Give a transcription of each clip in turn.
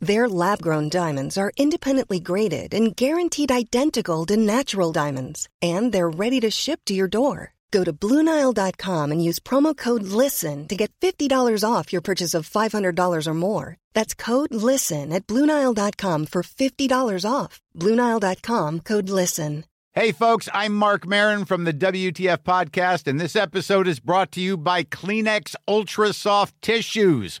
Their lab grown diamonds are independently graded and guaranteed identical to natural diamonds, and they're ready to ship to your door. Go to Bluenile.com and use promo code LISTEN to get $50 off your purchase of $500 or more. That's code LISTEN at Bluenile.com for $50 off. Bluenile.com code LISTEN. Hey, folks, I'm Mark Marin from the WTF Podcast, and this episode is brought to you by Kleenex Ultra Soft Tissues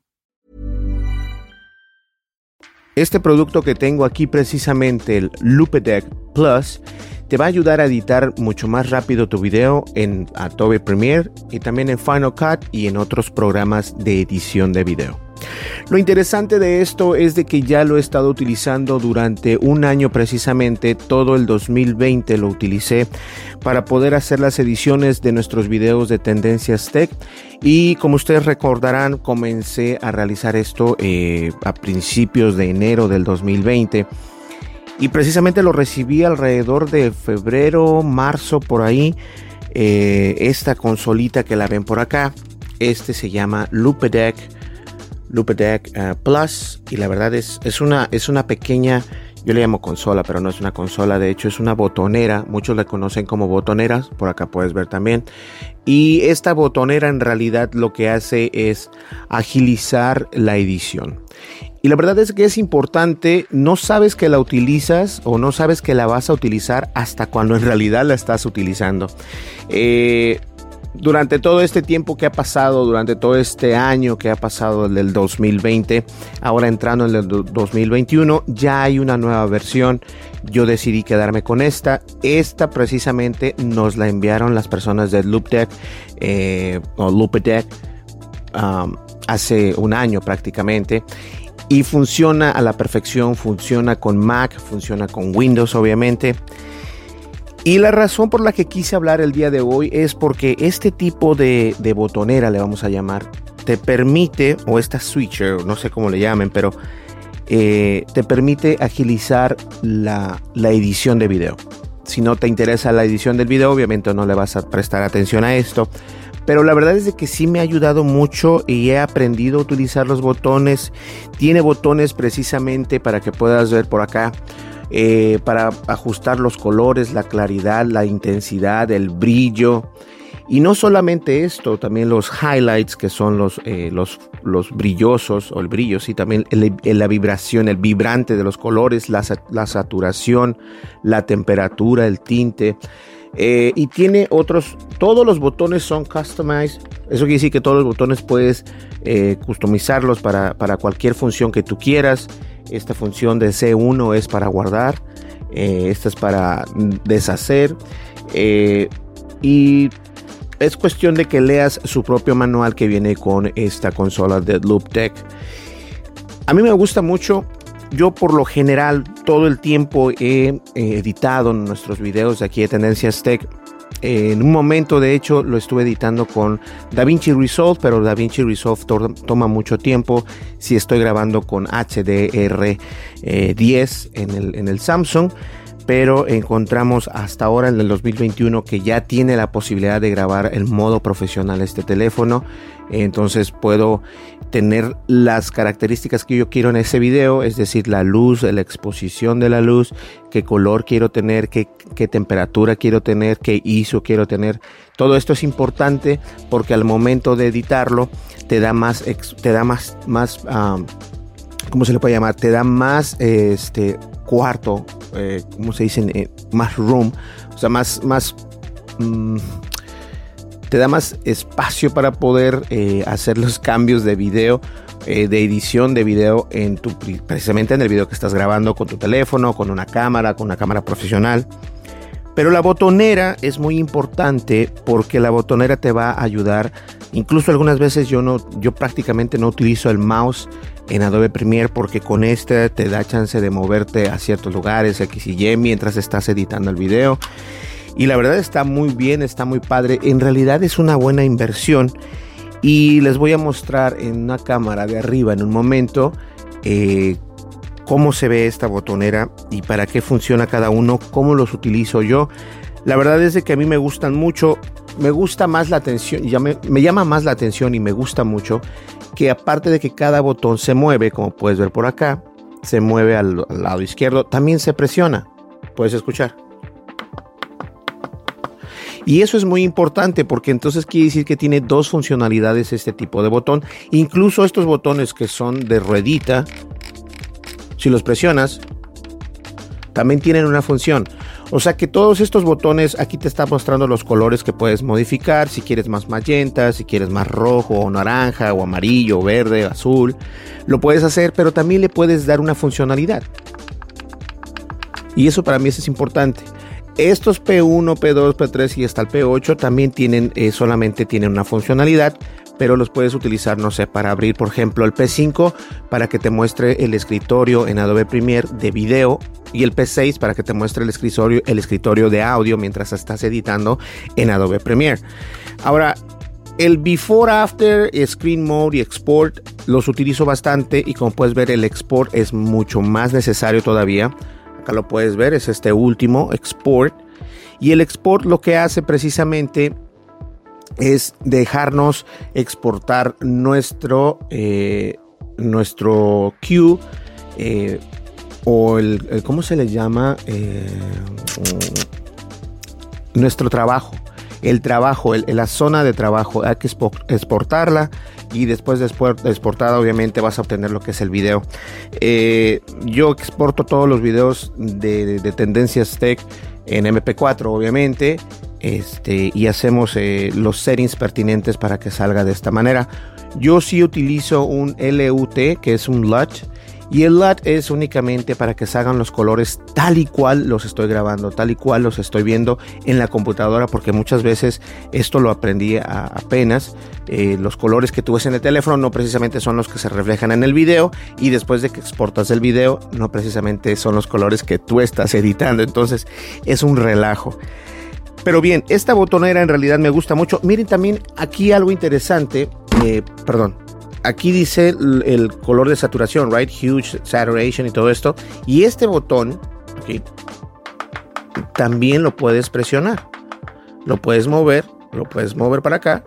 Este producto que tengo aquí precisamente, el Lupedeck Plus, te va a ayudar a editar mucho más rápido tu video en Adobe Premiere y también en Final Cut y en otros programas de edición de video. Lo interesante de esto es de que ya lo he estado utilizando durante un año precisamente, todo el 2020 lo utilicé para poder hacer las ediciones de nuestros videos de Tendencias Tech. Y como ustedes recordarán comencé a realizar esto eh, a principios de enero del 2020 y precisamente lo recibí alrededor de febrero, marzo por ahí. Eh, esta consolita que la ven por acá, este se llama Lupedeck Lupedeck uh, Plus y la verdad es, es, una, es una pequeña, yo le llamo consola, pero no es una consola, de hecho es una botonera, muchos la conocen como botoneras, por acá puedes ver también. Y esta botonera en realidad lo que hace es agilizar la edición. Y la verdad es que es importante, no sabes que la utilizas o no sabes que la vas a utilizar hasta cuando en realidad la estás utilizando. Eh, durante todo este tiempo que ha pasado, durante todo este año que ha pasado del 2020, ahora entrando en el 2021, ya hay una nueva versión. Yo decidí quedarme con esta. Esta precisamente nos la enviaron las personas de LoopDeck eh, o LoopDeck um, hace un año prácticamente. Y funciona a la perfección, funciona con Mac, funciona con Windows obviamente. Y la razón por la que quise hablar el día de hoy es porque este tipo de, botonera, le vamos a llamar, te permite, o esta switcher, no sé cómo le llamen, pero eh, te permite agilizar la, la edición de video. Si no te interesa la edición del video, obviamente no le vas a prestar atención a esto. Pero la verdad es de que sí me ha ayudado mucho y he aprendido a utilizar los botones. Tiene botones precisamente para que puedas ver por acá eh, para ajustar los colores, la claridad, la intensidad, el brillo. Y no solamente esto, también los highlights que son los, eh, los, los brillosos o el brillo, sí, también la vibración, el vibrante de los colores, la, la saturación, la temperatura, el tinte. Eh, y tiene otros, todos los botones son customized. Eso quiere decir que todos los botones puedes customizarlos para, para cualquier función que tú quieras. Esta función de C1 es para guardar, eh, esta es para deshacer eh, y es cuestión de que leas su propio manual que viene con esta consola de Loop Tech. A mí me gusta mucho. Yo por lo general todo el tiempo he editado nuestros videos de aquí de Tendencias Tech en un momento, de hecho, lo estuve editando con DaVinci Resolve, pero DaVinci Resolve toma mucho tiempo si estoy grabando con HDR10 eh, en, el, en el Samsung pero encontramos hasta ahora en el 2021 que ya tiene la posibilidad de grabar el modo profesional este teléfono. Entonces puedo tener las características que yo quiero en ese video, es decir, la luz, la exposición de la luz, qué color quiero tener, qué, temperatura quiero tener, qué ISO quiero tener. Todo esto es importante porque al momento de editarlo te da más, te da más, más, ¿cómo se le puede llamar? Te da más, este, cuarto, eh, ¿cómo se dice? Eh, más room, o sea, más, más, mm, te da más espacio para poder eh, hacer los cambios de video, eh, de edición de video en tu, precisamente en el video que estás grabando con tu teléfono, con una cámara, con una cámara profesional. Pero la botonera es muy importante porque la botonera te va a ayudar. Incluso algunas veces yo no, yo prácticamente no utilizo el mouse en Adobe Premiere porque con este te da chance de moverte a ciertos lugares X y Y mientras estás editando el video. Y la verdad está muy bien, está muy padre. En realidad es una buena inversión. Y les voy a mostrar en una cámara de arriba en un momento eh, cómo se ve esta botonera y para qué funciona cada uno, cómo los utilizo yo. La verdad es de que a mí me gustan mucho, me gusta más la atención, me, llama más la atención y me gusta mucho que aparte de que cada botón se mueve, como puedes ver por acá, se mueve al, al lado izquierdo, también se presiona. Puedes escuchar. Y eso es muy importante porque entonces quiere decir que tiene dos funcionalidades este tipo de botón. Incluso estos botones que son de ruedita, si los presionas, también tienen una función. O sea que todos estos botones aquí te está mostrando los colores que puedes modificar. Si quieres más magenta, si quieres más rojo o naranja o amarillo, verde, azul. Lo puedes hacer, pero también le puedes dar una funcionalidad. Y eso para mí es importante. Estos P1, P2, P3 y hasta el P8 también tienen, eh, solamente tienen una funcionalidad pero los puedes utilizar, no sé, para abrir, por ejemplo, el P5 para que te muestre el escritorio en Adobe Premiere de video y el P6 para que te muestre el escritorio, el escritorio de audio mientras estás editando en Adobe Premiere. Ahora, el Before After, Screen Mode y Export los utilizo bastante y como puedes ver el Export es mucho más necesario todavía. Acá lo puedes ver, es este último Export. Y el Export lo que hace precisamente es dejarnos exportar nuestro, eh, nuestro queue eh, o el, ¿cómo se le llama? Eh, nuestro trabajo. El trabajo, la zona de trabajo, hay que exportarla y después de exportada obviamente vas a obtener lo que es el video. yo exporto todos los videos de, de tendencias tech en MP4 obviamente este, y hacemos eh, los settings pertinentes para que salga de esta manera. Yo sí utilizo un LUT, que es un LUT, y el LUT es únicamente para que salgan los colores tal y cual los estoy grabando, tal y cual los estoy viendo en la computadora, porque muchas veces esto lo aprendí apenas. Eh, los colores que tú ves en el teléfono no precisamente son los que se reflejan en el video, y después de que exportas el video, no precisamente son los colores que tú estás editando. Entonces es un relajo. Pero bien, esta botonera en realidad me gusta mucho. Miren también aquí algo interesante. Eh, perdón. Aquí dice el, color de saturación, right? Huge saturation y todo esto. Y este botón, también lo puedes presionar. Lo puedes mover, lo puedes mover para acá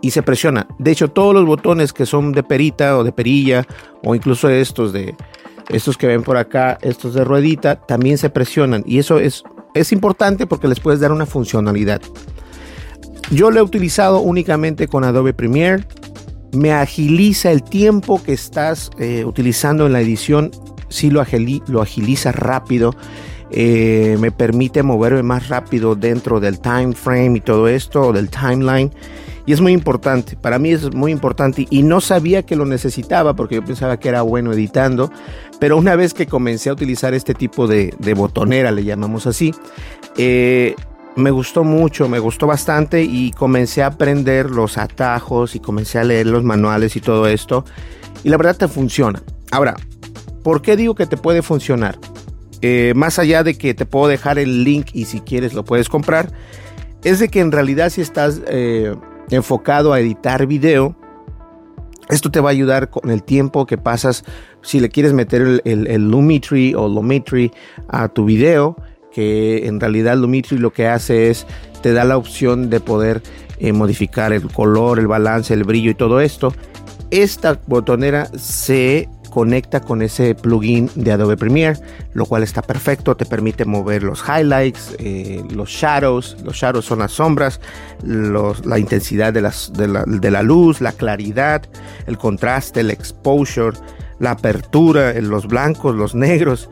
y se presiona. De hecho, todos los botones que son de perita o de perilla o incluso estos de estos que ven por acá, estos de ruedita, también se presionan y eso es es importante porque les puedes dar una funcionalidad. Yo lo he utilizado únicamente con Adobe Premiere. Me agiliza el tiempo que estás eh, utilizando en la edición. Si lo, agiliza rápido. Eh, me permite moverme más rápido dentro del time frame y todo esto, del timeline. Y es muy importante, para mí es muy importante y no sabía que lo necesitaba porque yo pensaba que era bueno editando, pero una vez que comencé a utilizar este tipo de, botonera, le llamamos así, eh, me gustó mucho, me gustó bastante y comencé a aprender los atajos y comencé a leer los manuales y todo esto. Y la verdad te funciona. Ahora, ¿por qué digo que te puede funcionar? Eh, más allá de que te puedo dejar el link y si quieres lo puedes comprar, es de que en realidad si estás eh, enfocado a editar video. Esto te va a ayudar con el tiempo que pasas si le quieres meter el, el, Lumetri o Lumetri a tu video, en realidad Lumetri lo que hace es te da la opción de poder eh, modificar el color, el balance, el brillo y todo esto. Esta botonera se conecta con ese plugin de Adobe Premiere, lo cual está perfecto, te permite mover los highlights, eh, los shadows, los shadows son las sombras, la intensidad de, de, la, luz, la claridad, el contraste, el exposure, la apertura, los blancos, los negros.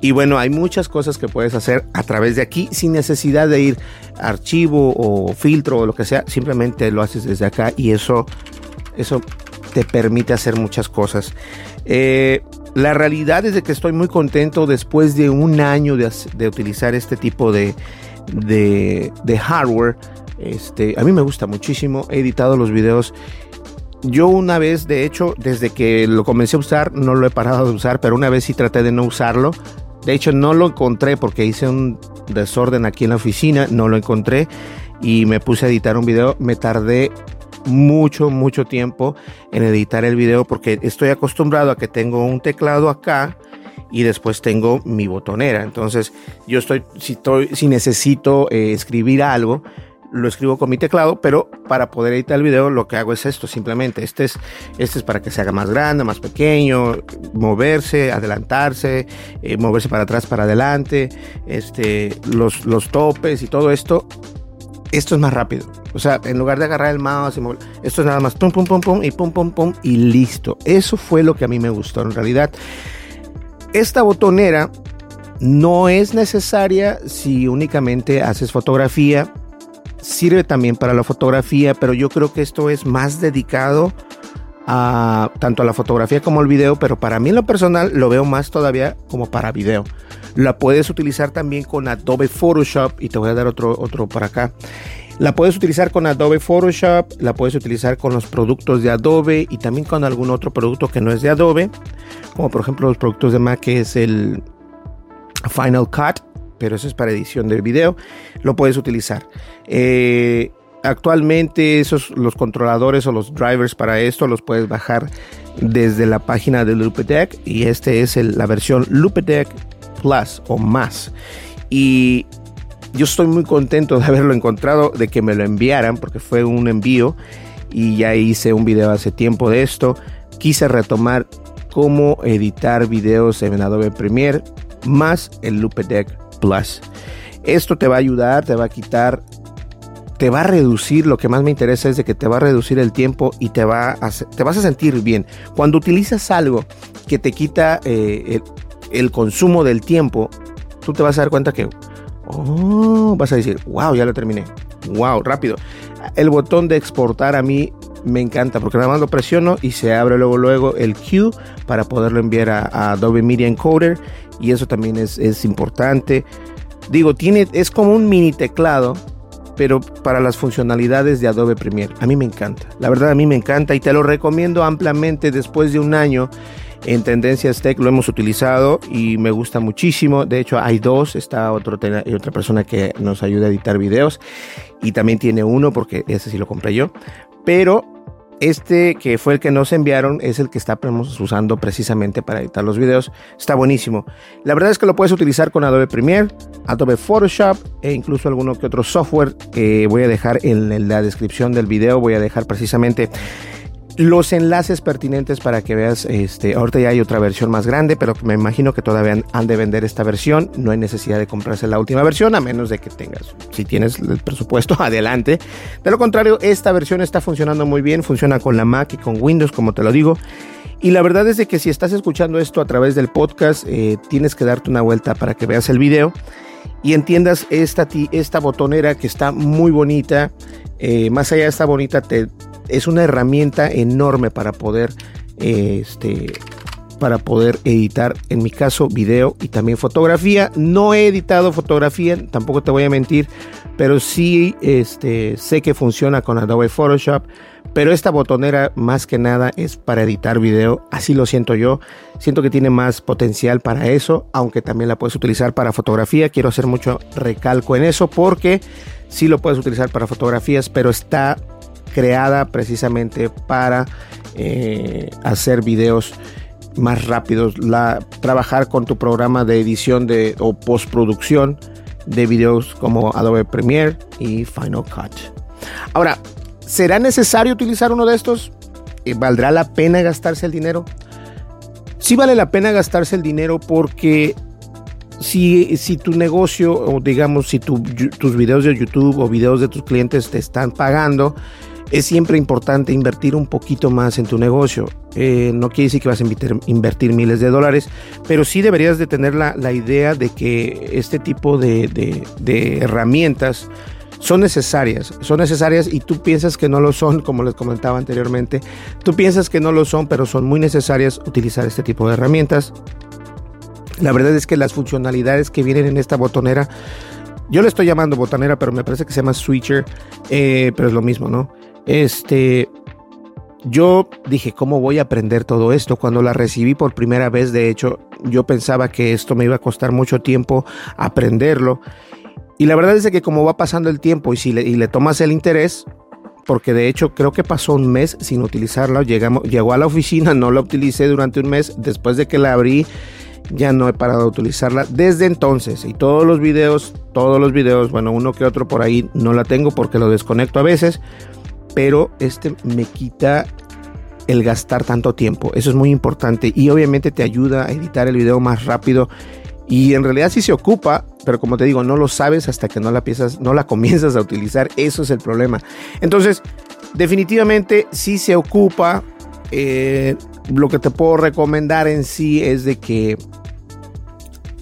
Y bueno, hay muchas cosas que puedes hacer a través de aquí sin necesidad de ir archivo o filtro o lo que sea. Simplemente lo haces desde acá y eso, eso te permite hacer muchas cosas. Eh, la realidad es de que estoy muy contento después de un año de, utilizar este tipo de, de, de hardware. Este, a mí me gusta muchísimo. He editado los videos yo una vez, de hecho, desde que lo comencé a usar, no lo he parado de usar, pero una vez sí traté de no usarlo. De hecho, no lo encontré porque hice un desorden aquí en la oficina, no lo encontré y me puse a editar un video. Me tardé mucho, mucho tiempo en editar el video porque estoy acostumbrado a que tengo un teclado acá y después tengo mi botonera. Entonces, yo estoy, si, estoy, si necesito eh, escribir algo, lo escribo con mi teclado, pero para poder editar el video lo que hago es esto, simplemente. Este es, este es para que se haga más grande, más pequeño, moverse, adelantarse, eh, moverse para atrás, para adelante, este, los, los topes y todo esto. Esto es más rápido. O sea, en lugar de agarrar el mouse y mover, esto es nada más pum, pum, pum, pum y pum, pum, pum y listo. Eso fue lo que a mí me gustó en realidad. Esta botonera no es necesaria si únicamente haces fotografía sirve también para la fotografía, pero yo creo que esto es más dedicado a tanto a la fotografía como al video, pero para mí en lo personal lo veo más todavía como para video. La puedes utilizar también con Adobe Photoshop y te voy a dar otro otro por acá. La puedes utilizar con Adobe Photoshop, la puedes utilizar con los productos de Adobe y también con algún otro producto que no es de Adobe, como por ejemplo los productos de Mac que es el Final Cut pero eso es para edición de video, lo puedes utilizar. Eh, actualmente esos los controladores o los drivers para esto los puedes bajar desde la página de Lupedeck y este es la versión Lupedeck Plus o más. Y yo estoy muy contento de haberlo encontrado, de que me lo enviaran porque fue un envío y ya hice un video hace tiempo de esto. Quise retomar cómo editar videos en Adobe Premiere más el Lupedeck Plus. Esto te va a ayudar, te va a quitar, te va a reducir, lo que más me interesa es de que te va a reducir el tiempo y te, va a, te vas a sentir bien. Cuando utilizas algo que te quita eh, el, consumo del tiempo, tú te vas a dar cuenta que, oh, vas a decir, wow, ya lo terminé. Wow, rápido. El botón de exportar a mí me encanta porque nada más lo presiono y se abre luego luego el queue para poderlo enviar a, Adobe Media Encoder y eso también es, es, importante. Digo, tiene, es como un mini teclado, pero para las funcionalidades de Adobe Premiere. A mí me encanta, la verdad a mí me encanta y te lo recomiendo ampliamente después de un año. En Tendencias Tech lo hemos utilizado y me gusta muchísimo. De hecho, hay dos. Está otro, otra persona que nos ayuda a editar videos y también tiene uno porque ese sí lo compré yo. Pero este que fue el que nos enviaron es el que estamos usando precisamente para editar los videos. Está buenísimo. La verdad es que lo puedes utilizar con Adobe Premiere, Adobe Photoshop e incluso alguno que otro software que voy a dejar en la descripción del video. Voy a dejar precisamente los enlaces pertinentes para que veas, este, ahorita ya hay otra versión más grande, pero me imagino que todavía han, de vender esta versión, no hay necesidad de comprarse la última versión, a menos de que tengas, si tienes el presupuesto, adelante. De lo contrario, esta versión está funcionando muy bien, funciona con la Mac y con Windows, como te lo digo. Y la verdad es de que si estás escuchando esto a través del podcast, eh, tienes que darte una vuelta para que veas el video y entiendas esta, botonera que está muy bonita. Eh, más allá de esta bonita, te, es una herramienta enorme para poder este para poder editar en mi caso video y también fotografía. No he editado fotografía tampoco te voy a mentir pero sí este sé que funciona con Adobe Photoshop pero esta botonera más que nada es para editar video. Así lo siento yo. Siento que tiene más potencial para eso aunque también la puedes utilizar para fotografía. Quiero hacer mucho recalco en eso porque sí lo puedes utilizar para fotografías pero está creada precisamente para eh, hacer videos más rápidos, trabajar con tu programa de edición de, o postproducción de videos como Adobe Premiere y Final Cut. Ahora, ¿será necesario utilizar uno de estos? Eh, ¿Valdrá la pena gastarse el dinero? Sí vale la pena gastarse el dinero porque si, si tu negocio o digamos si tus videos de YouTube o videos de tus clientes te están pagando, es siempre importante invertir un poquito más en tu negocio. Eh, no quiere decir que vas a invertir, miles de dólares, pero sí deberías de tener la, idea de que este tipo de, herramientas son necesarias, son necesarias y tú piensas que no lo son, como les comentaba anteriormente, tú piensas que no lo son, pero son muy necesarias utilizar este tipo de herramientas. La verdad es que las funcionalidades que vienen en esta botonera, yo le estoy llamando botonera, pero me parece que se llama switcher, eh, pero es lo mismo, ¿no? Este, yo dije, ¿cómo voy a aprender todo esto? Cuando la recibí por primera vez, de hecho, yo pensaba que esto me iba a costar mucho tiempo aprenderlo. Y la verdad es que como va pasando el tiempo y si le, y le tomas el interés, porque de hecho creo que pasó un mes sin utilizarla, llegamos, llegó a la oficina, no la utilicé durante un mes, después de que la abrí ya no he parado de utilizarla desde entonces y todos los videos, todos los videos, bueno, uno que otro por ahí no la tengo porque lo desconecto a veces, pero este me quita el gastar tanto tiempo, eso es muy importante y obviamente te ayuda a editar el video más rápido y en realidad sí se ocupa, pero como te digo, no lo sabes hasta que no la piensas, no la comienzas a utilizar, eso es el problema. Entonces, definitivamente sí se ocupa, eh, lo que te puedo recomendar en sí es de que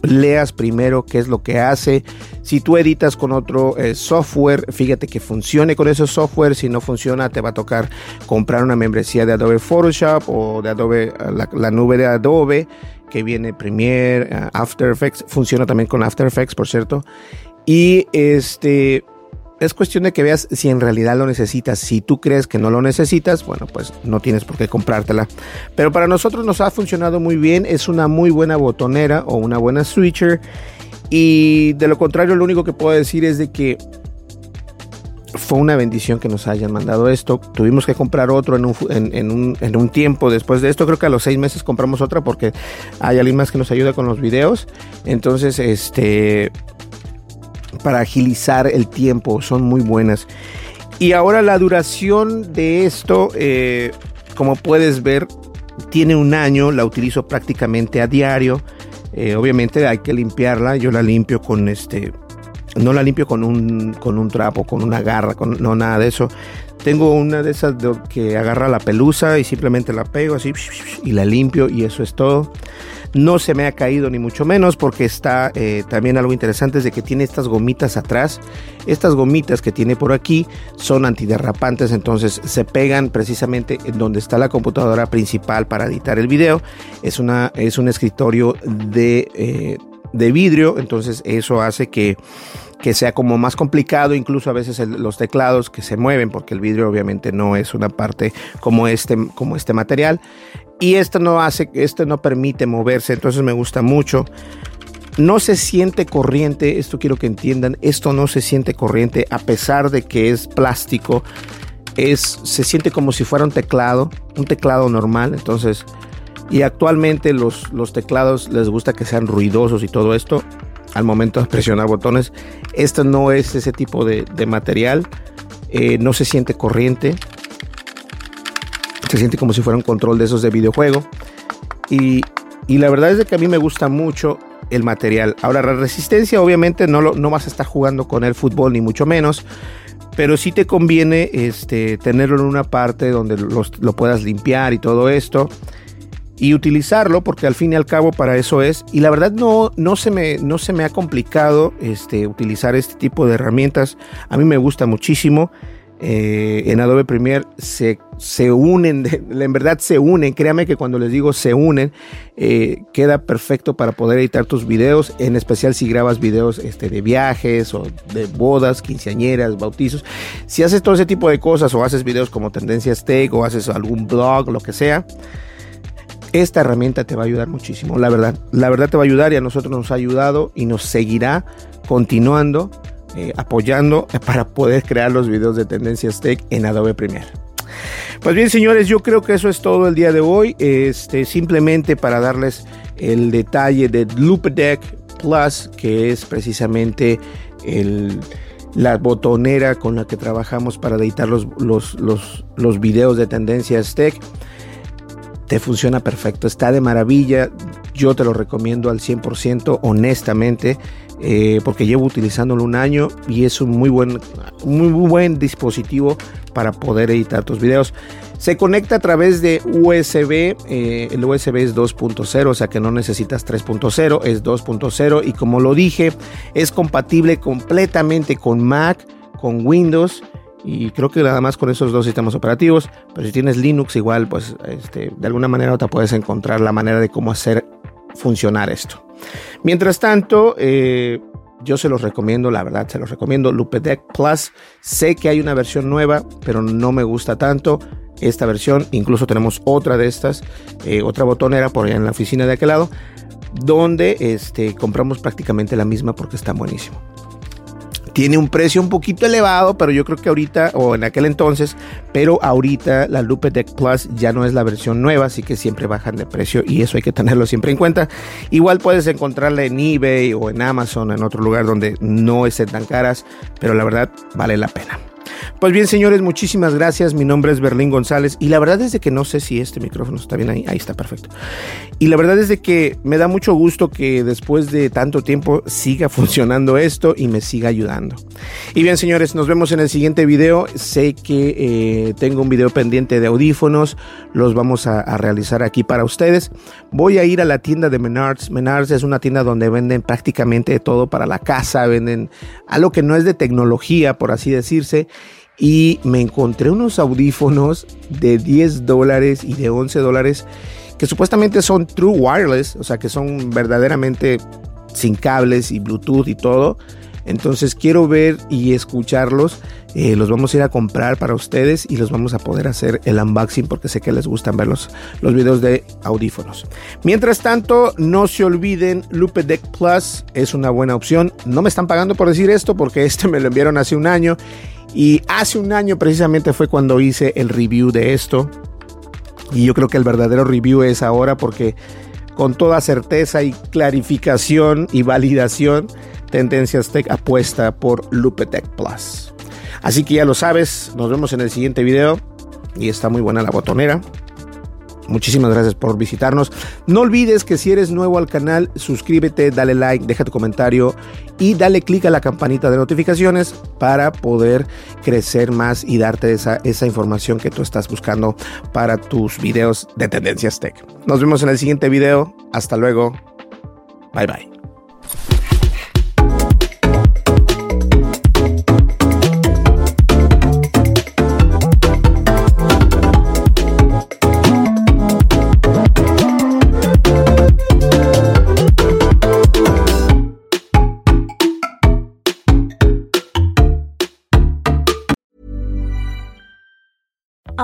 leas primero qué es lo que hace. Si tú editas con otro eh, software, fíjate que funcione con ese software. Si no funciona, te va a tocar comprar una membresía de Adobe Photoshop o de Adobe, la, la nube de Adobe que viene Premiere, eh, After Effects. Funciona también con After Effects, por cierto. Y este es cuestión de que veas si en realidad lo necesitas. Si tú crees que no lo necesitas, bueno, pues no tienes por qué comprártela. Pero para nosotros nos ha funcionado muy bien. Es una muy buena botonera o una buena switcher. Y de lo contrario, lo único que puedo decir es de que fue una bendición que nos hayan mandado esto. Tuvimos que comprar otro en un, en, un, en un, tiempo después de esto. Creo que a los seis meses compramos otra porque hay alguien más que nos ayuda con los videos. Entonces, este, para agilizar el tiempo, son muy buenas. Y ahora la duración de esto, eh, como puedes ver, tiene un año, la utilizo prácticamente a diario. Eh, obviamente hay que limpiarla, yo la limpio con este, no la limpio con un, con un trapo, con una garra, con, no nada de eso. Tengo una de esas que agarra la pelusa y simplemente la pego así y la limpio y eso es todo. No se me ha caído ni mucho menos porque está eh, también algo interesante es de que tiene estas gomitas atrás. Estas gomitas que tiene por aquí son antiderrapantes, entonces se pegan precisamente en donde está la computadora principal para editar el video. Es, una, es un escritorio de, eh, de vidrio, entonces eso hace que que sea como más complicado, incluso a veces los teclados que se mueven, porque el vidrio obviamente no es una parte como este, como este material. Y esto no hace, esto no permite moverse, entonces me gusta mucho. No se siente corriente, esto quiero que entiendan, esto no se siente corriente a pesar de que es plástico. Es, se siente como si fuera un teclado, un teclado normal, entonces y actualmente los, los teclados les gusta que sean ruidosos y todo esto al momento de presionar botones. Esto no es ese tipo de, material. Eh, no se siente corriente. Se siente como si fuera un control de esos de videojuego. Y, la verdad es que a mí me gusta mucho el material. Ahora, la resistencia, obviamente, no, no vas a estar jugando con el fútbol, ni mucho menos. Pero sí te conviene este, tenerlo en una parte donde lo puedas limpiar y todo esto y utilizarlo porque al fin y al cabo para eso es y la verdad no, no, se, me, no se me ha complicado este, utilizar este tipo de herramientas a mí me gusta muchísimo eh, en Adobe Premiere se, se unen, en verdad se unen, créame que cuando les digo se unen, eh, queda perfecto para poder editar tus videos, en especial si grabas videos este, de viajes o de bodas, quinceañeras, bautizos. Si haces todo ese tipo de cosas o haces videos como Tendencias Tech o haces algún blog, lo que sea, esta herramienta te va a ayudar muchísimo, la verdad. La verdad te va a ayudar y a nosotros nos ha ayudado y nos seguirá continuando, eh, apoyando para poder crear los videos de Tendencias Tech en Adobe Premiere. Pues bien, señores, yo creo que eso es todo el día de hoy. Este, simplemente para darles el detalle de Deck Plus, que es precisamente la botonera con la que trabajamos para editar los, los, los, los videos de Tendencias Tech te funciona perfecto, está de maravilla. Yo te lo recomiendo al 100% honestamente. Eh, porque llevo utilizándolo un año y es un muy buen, muy buen dispositivo para poder editar tus videos. Se conecta a través de USB, eh, el USB es 2.0, o sea que no necesitas 3.0, es 2.0 y como lo dije, es compatible completamente con Mac, con Windows y creo que nada más con esos dos sistemas operativos, pero si tienes Linux igual, pues este, de alguna manera te puedes encontrar la manera de cómo hacer funcionar esto. Mientras tanto, eh, yo se los recomiendo, la verdad, se los recomiendo. Lupedeck Plus. Sé que hay una versión nueva, pero no me gusta tanto esta versión. Incluso tenemos otra de estas, eh, otra botonera por allá en la oficina de aquel lado, donde este, compramos prácticamente la misma porque está buenísimo. Tiene un precio un poquito elevado, pero yo creo que ahorita, o en aquel entonces, pero ahorita la Lupe Deck Plus ya no es la versión nueva, así que siempre bajan de precio y eso hay que tenerlo siempre en cuenta. Igual puedes encontrarla en eBay o en Amazon, en otro lugar donde no estén tan caras, pero la verdad vale la pena. Pues bien, señores, muchísimas gracias. Mi nombre es Berlín González y la verdad es de que no sé si este micrófono está bien ahí. Ahí está, perfecto. Y la verdad es de que me da mucho gusto que después de tanto tiempo siga funcionando esto y me siga ayudando. Y bien, señores, nos vemos en el siguiente video. Sé que eh, tengo un video pendiente de audífonos. Los vamos a, a realizar aquí para ustedes. Voy a ir a la tienda de Menards. Menards es una tienda donde venden prácticamente todo para la casa. Venden algo que no es de tecnología, por así decirse y me encontré unos audífonos de 10 dólares y de 11 dólares que supuestamente son true wireless, o sea que son verdaderamente sin cables y Bluetooth y todo. Entonces quiero ver y escucharlos. Eh, los vamos a ir a comprar para ustedes y los vamos a poder hacer el unboxing porque sé que les gustan ver los, los videos de audífonos. Mientras tanto, no se olviden, Lupe Deck Plus es una buena opción. No me están pagando por decir esto porque este me lo enviaron hace un año y hace un año precisamente fue cuando hice el review de esto. Y yo creo que el verdadero review es ahora porque con toda certeza y clarificación y validación, Tendencias Tech apuesta por Lupetech Plus. Así que ya lo sabes, nos vemos en el siguiente video. Y está muy buena la botonera. Muchísimas gracias por visitarnos. No olvides que si eres nuevo al canal, suscríbete, dale like, deja tu comentario y dale click a la campanita de notificaciones para poder crecer más y darte esa, esa información que tú estás buscando para tus videos de Tendencias Tech. Nos vemos en el siguiente video. Hasta luego. Bye bye.